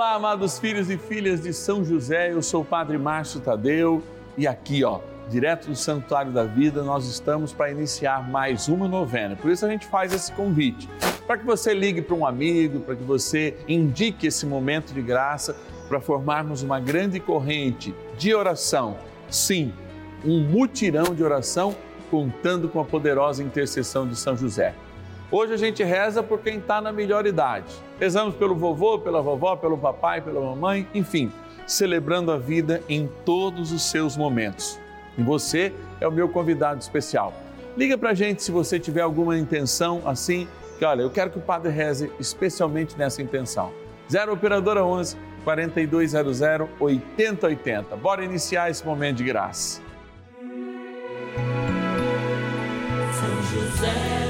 Olá, amados filhos e filhas de São José, eu sou o Padre Márcio Tadeu e aqui, ó, direto do Santuário da Vida, nós estamos para iniciar mais uma novena. Por isso a gente faz esse convite, para que você ligue para um amigo, para que você indique esse momento de graça para formarmos uma grande corrente de oração. Sim, um mutirão de oração contando com a poderosa intercessão de São José. Hoje a gente reza por quem está na melhor idade. Rezamos pelo vovô, pela vovó, pelo papai, pela mamãe, enfim, celebrando a vida em todos os seus momentos. E você é o meu convidado especial. Liga para a gente se você tiver alguma intenção assim, que olha, eu quero que o Padre reze especialmente nessa intenção. 0 Operadora 11 4200 8080. Bora iniciar esse momento de graça. São José,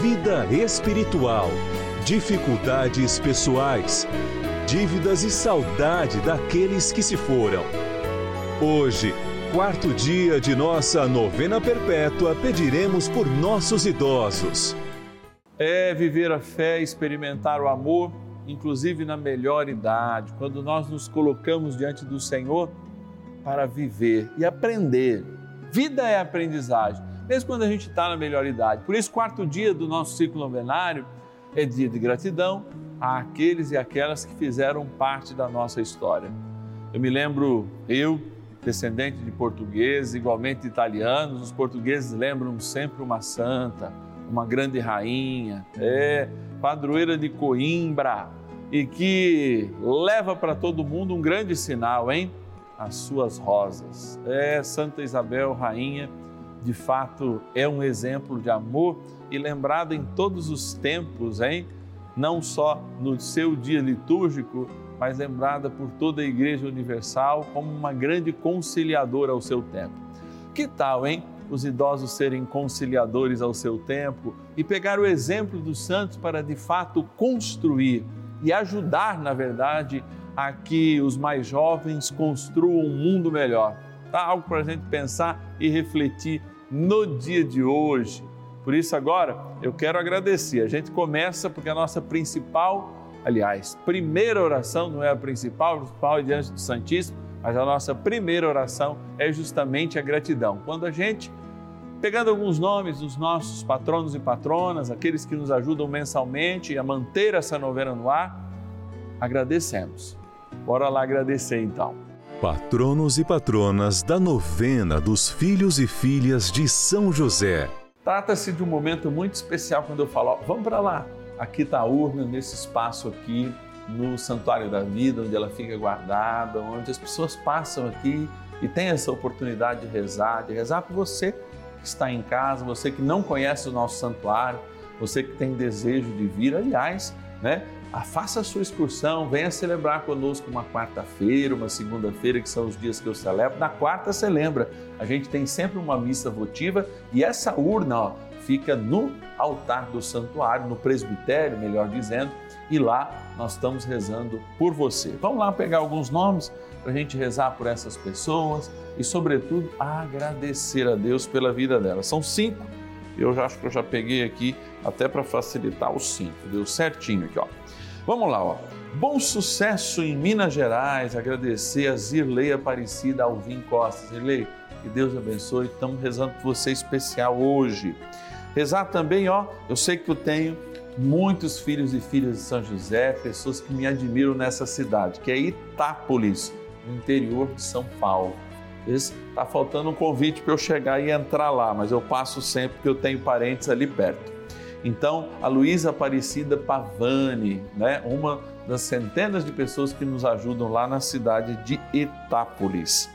vida espiritual, dificuldades pessoais, dívidas e saudade daqueles que se foram. Hoje, quarto dia de nossa novena perpétua, pediremos por nossos idosos. É viver a fé, experimentar o amor, inclusive na melhor idade, quando nós nos colocamos diante do Senhor para viver e aprender. Vida é aprendizagem mesmo quando a gente está na melhor idade. Por isso, quarto dia do nosso ciclo novenário é dia de gratidão àqueles e aquelas que fizeram parte da nossa história. Eu me lembro, eu, descendente de portugueses, igualmente italianos, os portugueses lembram sempre uma santa, uma grande rainha, é, padroeira de Coimbra, e que leva para todo mundo um grande sinal, hein? As suas rosas. É Santa Isabel, rainha de fato é um exemplo de amor e lembrado em todos os tempos, hein? Não só no seu dia litúrgico, mas lembrada por toda a Igreja Universal como uma grande conciliadora ao seu tempo. Que tal, hein? Os idosos serem conciliadores ao seu tempo e pegar o exemplo dos santos para de fato construir e ajudar, na verdade, a que os mais jovens construam um mundo melhor. Tá? Algo para a gente pensar e refletir no dia de hoje. Por isso, agora eu quero agradecer. A gente começa porque a nossa principal, aliás, primeira oração não é a principal, a principal é diante do Santíssimo, mas a nossa primeira oração é justamente a gratidão. Quando a gente, pegando alguns nomes dos nossos patronos e patronas, aqueles que nos ajudam mensalmente a manter essa novena no ar, agradecemos. Bora lá agradecer então. Patronos e patronas da novena dos filhos e filhas de São José. Trata-se de um momento muito especial quando eu falo, ó, vamos para lá. Aqui está a urna, nesse espaço aqui, no Santuário da Vida, onde ela fica guardada, onde as pessoas passam aqui e têm essa oportunidade de rezar, de rezar por você que está em casa, você que não conhece o nosso santuário, você que tem desejo de vir, aliás, né? Faça a sua excursão, venha celebrar conosco uma quarta-feira, uma segunda-feira, que são os dias que eu celebro. Na quarta você lembra, a gente tem sempre uma missa votiva e essa urna ó, fica no altar do santuário, no presbitério, melhor dizendo, e lá nós estamos rezando por você. Vamos lá pegar alguns nomes para a gente rezar por essas pessoas e, sobretudo, agradecer a Deus pela vida delas. São cinco, eu já acho que eu já peguei aqui até para facilitar os cinco, deu certinho aqui, ó. Vamos lá, ó. Bom sucesso em Minas Gerais. Agradecer a Zirlei Aparecida Alvim Costa. Zirlei, que Deus abençoe. Estamos rezando por você especial hoje. Rezar também, ó. Eu sei que eu tenho muitos filhos e filhas de São José, pessoas que me admiram nessa cidade, que é Itápolis, no interior de São Paulo. Está faltando um convite para eu chegar e entrar lá, mas eu passo sempre porque eu tenho parentes ali perto. Então, a Luísa Aparecida Pavani, né, uma das centenas de pessoas que nos ajudam lá na cidade de Itápolis.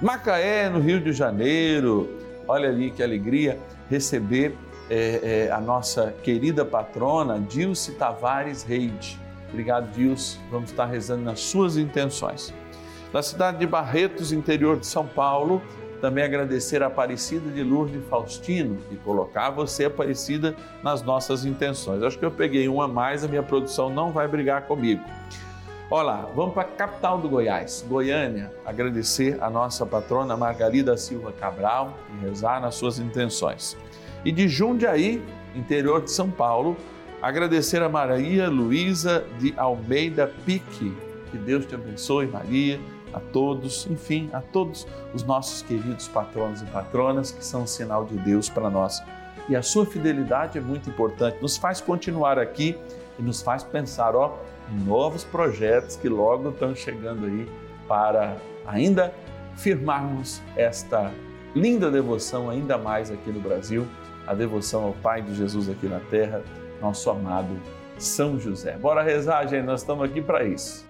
Macaé, no Rio de Janeiro, olha ali que alegria receber é, é, a nossa querida patrona Dilce Tavares Reide. Obrigado, Dilce. Vamos estar rezando nas suas intenções. Na cidade de Barretos, interior de São Paulo, também agradecer a Aparecida de Lourdes Faustino e colocar você, Aparecida, nas nossas intenções. Acho que eu peguei uma a mais, a minha produção não vai brigar comigo. Olá, vamos para a capital do Goiás, Goiânia, agradecer a nossa patrona Margarida Silva Cabral e rezar nas suas intenções. E de Jundiaí, interior de São Paulo, agradecer a Maria Luísa de Almeida Pique. Que Deus te abençoe, Maria a todos, enfim, a todos os nossos queridos patronos e patronas que são um sinal de Deus para nós. E a sua fidelidade é muito importante, nos faz continuar aqui e nos faz pensar, ó, em novos projetos que logo estão chegando aí para ainda firmarmos esta linda devoção ainda mais aqui no Brasil, a devoção ao Pai de Jesus aqui na terra, nosso amado São José. Bora rezar, gente, nós estamos aqui para isso.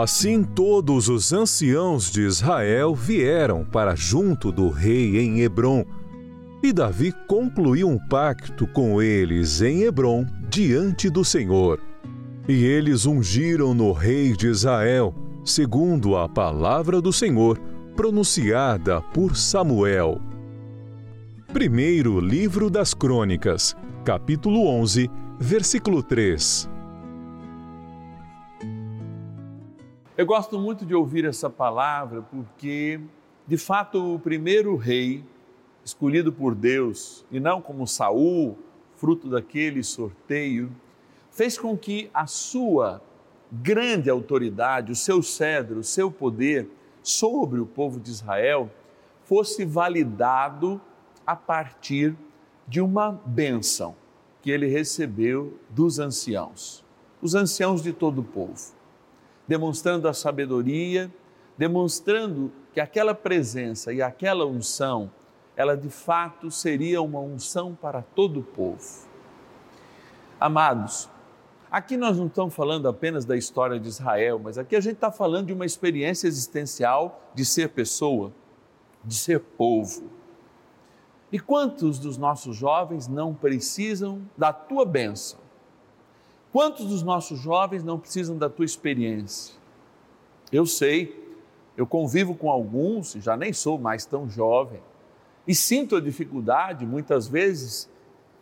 Assim todos os anciãos de Israel vieram para junto do rei em Hebron. E Davi concluiu um pacto com eles em Hebron diante do Senhor. E eles ungiram no rei de Israel, segundo a palavra do Senhor, pronunciada por Samuel. Primeiro Livro das Crônicas, capítulo 11, versículo 3. Eu gosto muito de ouvir essa palavra porque, de fato, o primeiro rei escolhido por Deus, e não como Saul, fruto daquele sorteio, fez com que a sua grande autoridade, o seu cedro, o seu poder sobre o povo de Israel fosse validado a partir de uma bênção que ele recebeu dos anciãos, os anciãos de todo o povo, demonstrando a sabedoria, demonstrando que aquela presença e aquela unção, ela de fato seria uma unção para todo o povo. Amados, aqui nós não estamos falando apenas da história de Israel, mas aqui a gente está falando de uma experiência existencial de ser pessoa, de ser povo. E quantos dos nossos jovens não precisam da tua bênção? Quantos dos nossos jovens não precisam da tua experiência? Eu sei, eu convivo com alguns, já nem sou mais tão jovem, e sinto a dificuldade, muitas vezes,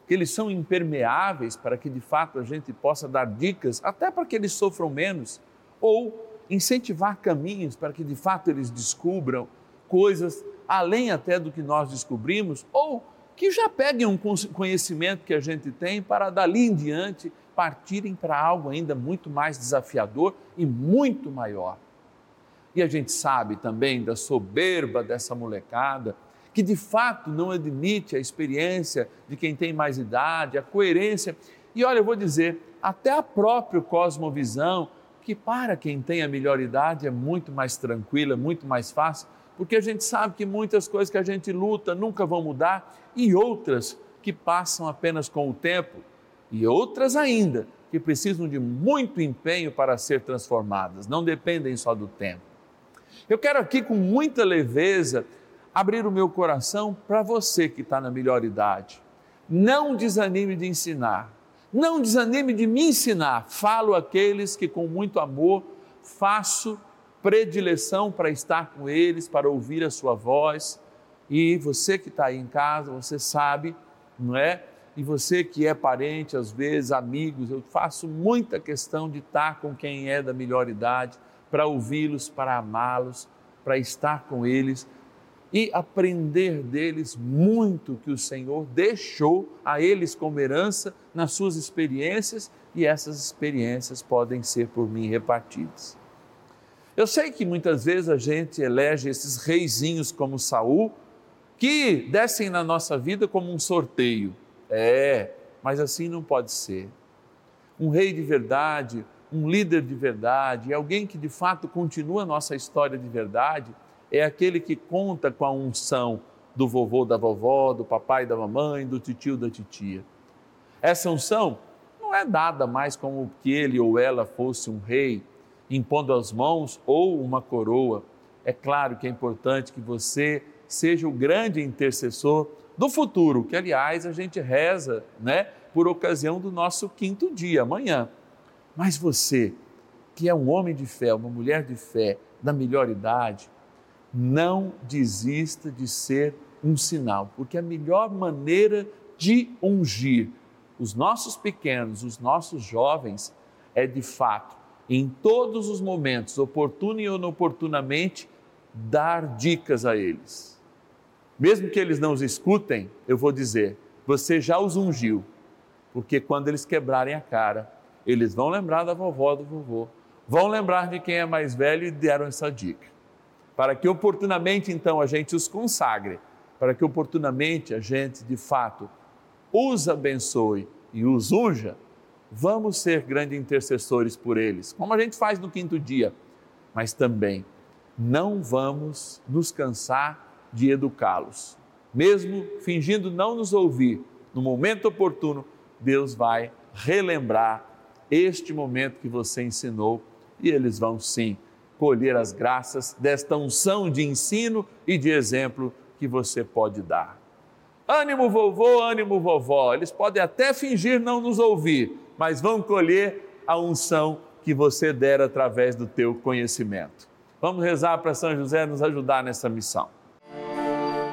que eles são impermeáveis para que de fato a gente possa dar dicas, até para que eles sofram menos, ou incentivar caminhos para que de fato eles descubram coisas além até do que nós descobrimos, ou que já peguem um conhecimento que a gente tem para dali em diante partirem para algo ainda muito mais desafiador e muito maior. E a gente sabe também da soberba dessa molecada, que de fato não admite a experiência de quem tem mais idade, a coerência. E olha, eu vou dizer, até a própria cosmovisão, que para quem tem a melhor idade é muito mais tranquila, muito mais fácil, porque a gente sabe que muitas coisas que a gente luta nunca vão mudar e outras que passam apenas com o tempo e outras ainda que precisam de muito empenho para ser transformadas, não dependem só do tempo. Eu quero aqui com muita leveza abrir o meu coração para você que está na melhor idade. Não desanime de ensinar, não desanime de me ensinar. Falo aqueles que com muito amor faço predileção para estar com eles, para ouvir a sua voz. E você que está aí em casa, você sabe, não é? E você que é parente, às vezes, amigos, eu faço muita questão de estar com quem é da melhor idade, para ouvi-los, para amá-los, para estar com eles e aprender deles muito que o Senhor deixou a eles como herança nas suas experiências e essas experiências podem ser por mim repartidas. Eu sei que muitas vezes a gente elege esses reizinhos como Saul, que descem na nossa vida como um sorteio. É, mas assim não pode ser. Um rei de verdade, um líder de verdade, alguém que de fato continua a nossa história de verdade, é aquele que conta com a unção do vovô, da vovó, do papai, da mamãe, do tio, da titia. Essa unção não é dada mais como que ele ou ela fosse um rei, impondo as mãos ou uma coroa. É claro que é importante que você seja o grande intercessor do futuro, que aliás a gente reza, né, por ocasião do nosso quinto dia, amanhã. Mas você, que é um homem de fé, uma mulher de fé, da melhor idade, não desista de ser um sinal, porque a melhor maneira de ungir os nossos pequenos, os nossos jovens, é de fato em todos os momentos, oportuno e inoportunamente, dar dicas a eles. Mesmo que eles não os escutem, eu vou dizer: você já os ungiu, porque quando eles quebrarem a cara, eles vão lembrar da vovó, do vovô, vão lembrar de quem é mais velho e deram essa dica. Para que oportunamente então a gente os consagre, para que oportunamente a gente de fato os abençoe e os unja vamos ser grandes intercessores por eles, como a gente faz no quinto dia, mas também não vamos nos cansar de educá-los. Mesmo fingindo não nos ouvir, no momento oportuno, Deus vai relembrar este momento que você ensinou e eles vão sim colher as graças desta unção de ensino e de exemplo que você pode dar. Ânimo, vovô, ânimo, vovó. Eles podem até fingir não nos ouvir, mas vão colher a unção que você der através do teu conhecimento. Vamos rezar para São José nos ajudar nessa missão.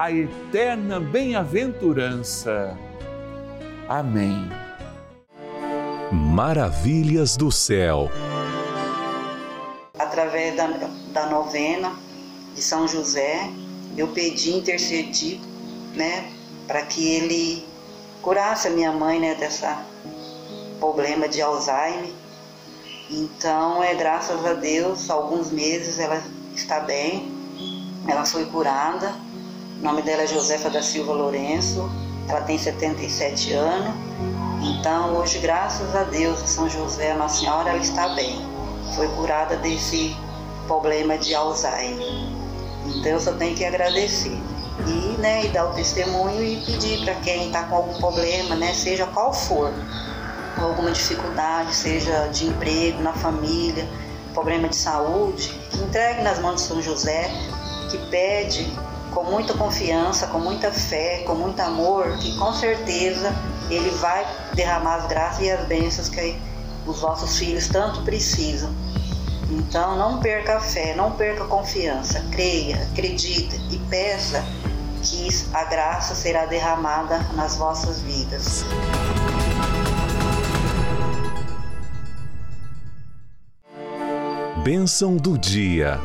a eterna bem-aventurança. Amém. Maravilhas do céu. Através da, da novena de São José, eu pedi, intercedi, né, para que ele curasse a minha mãe, né, dessa problema de Alzheimer. Então, é graças a Deus, alguns meses ela está bem, ela foi curada o nome dela é Josefa da Silva Lourenço, ela tem 77 anos. Então, hoje, graças a Deus, São José, Nossa Senhora, ela está bem. Foi curada desse problema de Alzheimer. Então, eu só tenho que agradecer. E, né, e dar o testemunho e pedir para quem está com algum problema, né, seja qual for, alguma dificuldade, seja de emprego, na família, problema de saúde, que entregue nas mãos de São José, que pede com muita confiança, com muita fé, com muito amor, que com certeza Ele vai derramar as graças e as bênçãos que os vossos filhos tanto precisam. Então não perca a fé, não perca a confiança, creia, acredite e peça que a graça será derramada nas vossas vidas. Bênção do dia.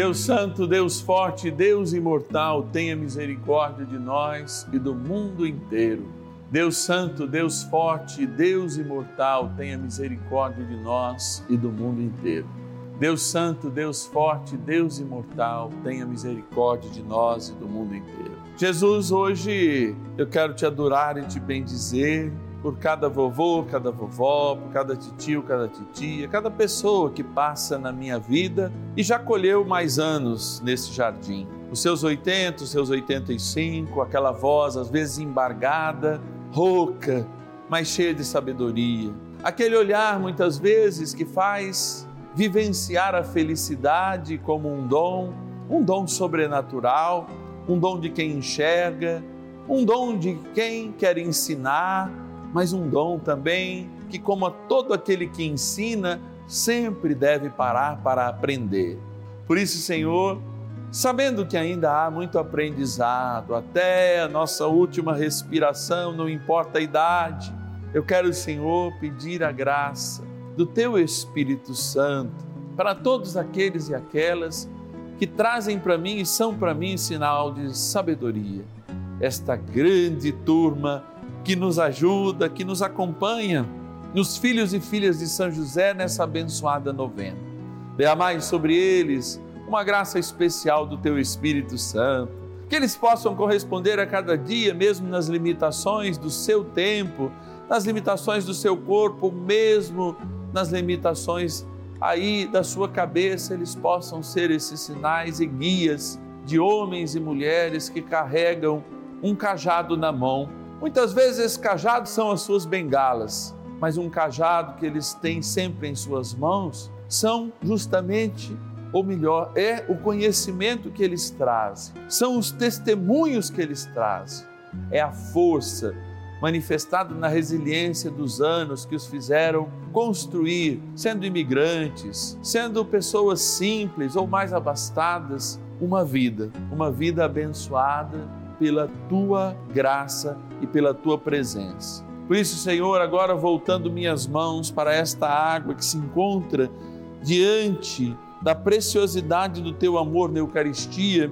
Deus Santo, Deus Forte, Deus Imortal, tenha misericórdia de nós e do mundo inteiro. Deus Santo, Deus Forte, Deus Imortal, tenha misericórdia de nós e do mundo inteiro. Deus Santo, Deus Forte, Deus Imortal, tenha misericórdia de nós e do mundo inteiro. Jesus, hoje eu quero te adorar e te bendizer por cada vovô, cada vovó, por cada tio, cada titia, cada pessoa que passa na minha vida e já colheu mais anos nesse jardim. Os seus 80, os seus 85, aquela voz às vezes embargada, rouca, mas cheia de sabedoria. Aquele olhar muitas vezes que faz vivenciar a felicidade como um dom, um dom sobrenatural, um dom de quem enxerga, um dom de quem quer ensinar mas um dom também que, como a todo aquele que ensina, sempre deve parar para aprender. Por isso, Senhor, sabendo que ainda há muito aprendizado, até a nossa última respiração, não importa a idade, eu quero, Senhor, pedir a graça do Teu Espírito Santo para todos aqueles e aquelas que trazem para mim e são para mim sinal de sabedoria. Esta grande turma que nos ajuda, que nos acompanha, nos filhos e filhas de São José nessa abençoada novena. mais sobre eles uma graça especial do Teu Espírito Santo, que eles possam corresponder a cada dia, mesmo nas limitações do seu tempo, nas limitações do seu corpo, mesmo nas limitações aí da sua cabeça, eles possam ser esses sinais e guias de homens e mulheres que carregam um cajado na mão Muitas vezes esses cajados são as suas bengalas, mas um cajado que eles têm sempre em suas mãos são justamente, ou melhor, é o conhecimento que eles trazem, são os testemunhos que eles trazem. é a força manifestada na resiliência dos anos que os fizeram construir, sendo imigrantes, sendo pessoas simples ou mais abastadas, uma vida, uma vida abençoada pela tua graça e pela tua presença. Por isso, Senhor, agora voltando minhas mãos para esta água que se encontra diante da preciosidade do teu amor na Eucaristia,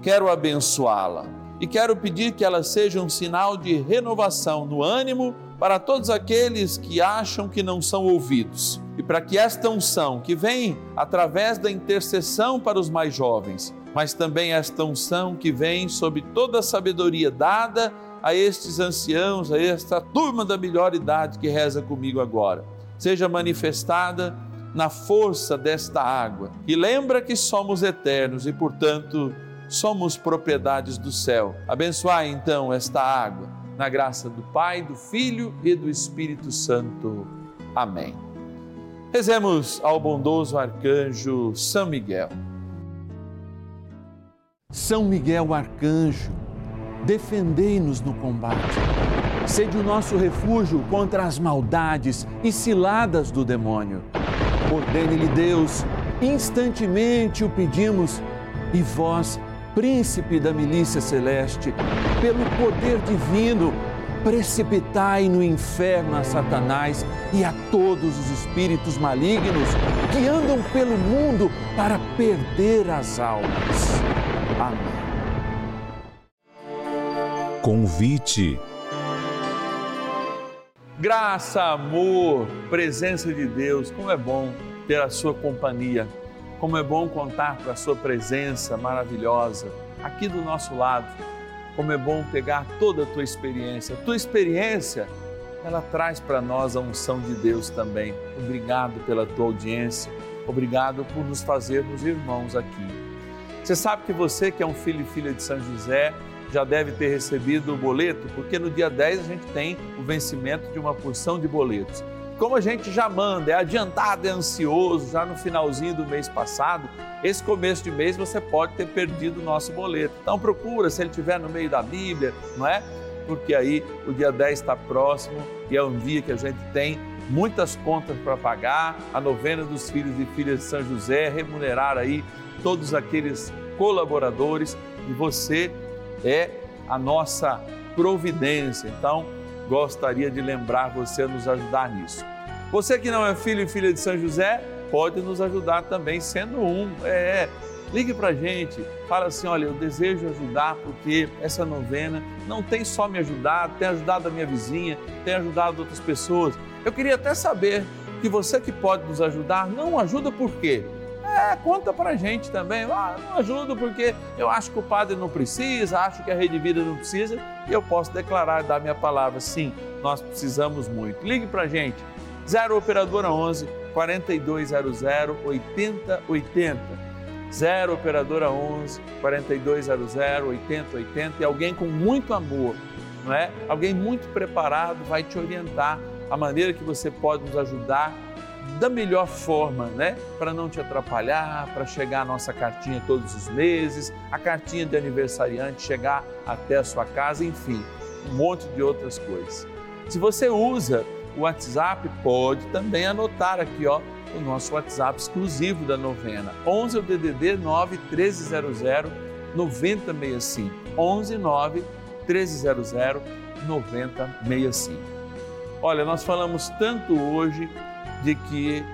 quero abençoá-la e quero pedir que ela seja um sinal de renovação no ânimo para todos aqueles que acham que não são ouvidos. E para que esta unção, que vem através da intercessão para os mais jovens, mas também esta unção que vem sob toda a sabedoria dada a estes anciãos, a esta turma da melhor idade que reza comigo agora, seja manifestada na força desta água, que lembra que somos eternos e, portanto, somos propriedades do céu. Abençoai então esta água, na graça do Pai, do Filho e do Espírito Santo. Amém. Rezemos ao bondoso arcanjo São Miguel. São Miguel arcanjo, defendei-nos no combate. Sede o nosso refúgio contra as maldades e ciladas do demônio. Ordene-lhe Deus, instantemente o pedimos, e vós, príncipe da milícia celeste, pelo poder divino, precipitai no inferno a Satanás e a todos os espíritos malignos que andam pelo mundo para perder as almas. Amém. Convite. Graça, amor, presença de Deus, como é bom ter a sua companhia como é bom contar com a Sua presença maravilhosa aqui do nosso lado. Como é bom pegar toda a tua experiência. A tua experiência, ela traz para nós a unção de Deus também. Obrigado pela tua audiência. Obrigado por nos fazermos irmãos aqui. Você sabe que você, que é um filho e filha de São José, já deve ter recebido o boleto, porque no dia 10 a gente tem o vencimento de uma porção de boletos como a gente já manda, é adiantado, é ansioso, já no finalzinho do mês passado, esse começo de mês você pode ter perdido o nosso boleto. Então procura, se ele estiver no meio da Bíblia, não é? Porque aí o dia 10 está próximo e é um dia que a gente tem muitas contas para pagar, a novena dos filhos e filhas de São José, remunerar aí todos aqueles colaboradores e você é a nossa providência. Então, gostaria de lembrar você a nos ajudar nisso. Você que não é filho e filha de São José, pode nos ajudar também sendo um. É, ligue para a gente, fala assim, olha, eu desejo ajudar porque essa novena não tem só me ajudado, tem ajudado a minha vizinha, tem ajudado outras pessoas. Eu queria até saber que você que pode nos ajudar, não ajuda por quê? É, conta pra gente também. Ah, não ajudo porque eu acho que o padre não precisa, acho que a rede vida não precisa, e eu posso declarar, dar minha palavra, sim, nós precisamos muito. Ligue pra gente, 0 Operadora 11 4200 8080. 0 Operadora 11 4200 8080 e alguém com muito amor, não é? Alguém muito preparado vai te orientar a maneira que você pode nos ajudar da melhor forma, né? Para não te atrapalhar, para chegar a nossa cartinha todos os meses, a cartinha de aniversariante chegar até a sua casa, enfim, um monte de outras coisas. Se você usa o WhatsApp, pode também anotar aqui, ó, o nosso WhatsApp exclusivo da novena. 11 é o DDD 9 1300 9065. 11 9 1300 9065. Olha, nós falamos tanto hoje de que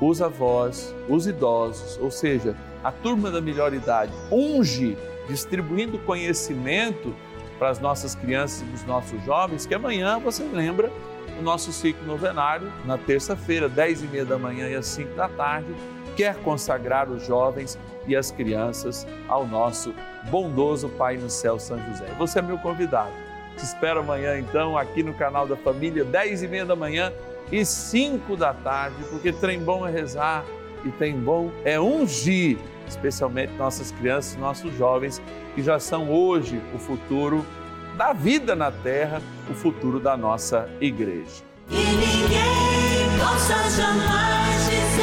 os avós, os idosos, ou seja, a turma da melhor idade, unge distribuindo conhecimento para as nossas crianças e os nossos jovens, que amanhã você lembra o nosso ciclo novenário, na terça-feira, 10 e meia da manhã e às 5 da tarde, quer consagrar os jovens e as crianças ao nosso bondoso Pai no céu, São José. Você é meu convidado. Te espero amanhã, então, aqui no canal da Família, 10 e meia da manhã e 5 da tarde, porque trem bom é rezar e trem bom é ungir, especialmente nossas crianças, nossos jovens, que já são hoje o futuro da vida na terra, o futuro da nossa igreja. E ninguém possa jamais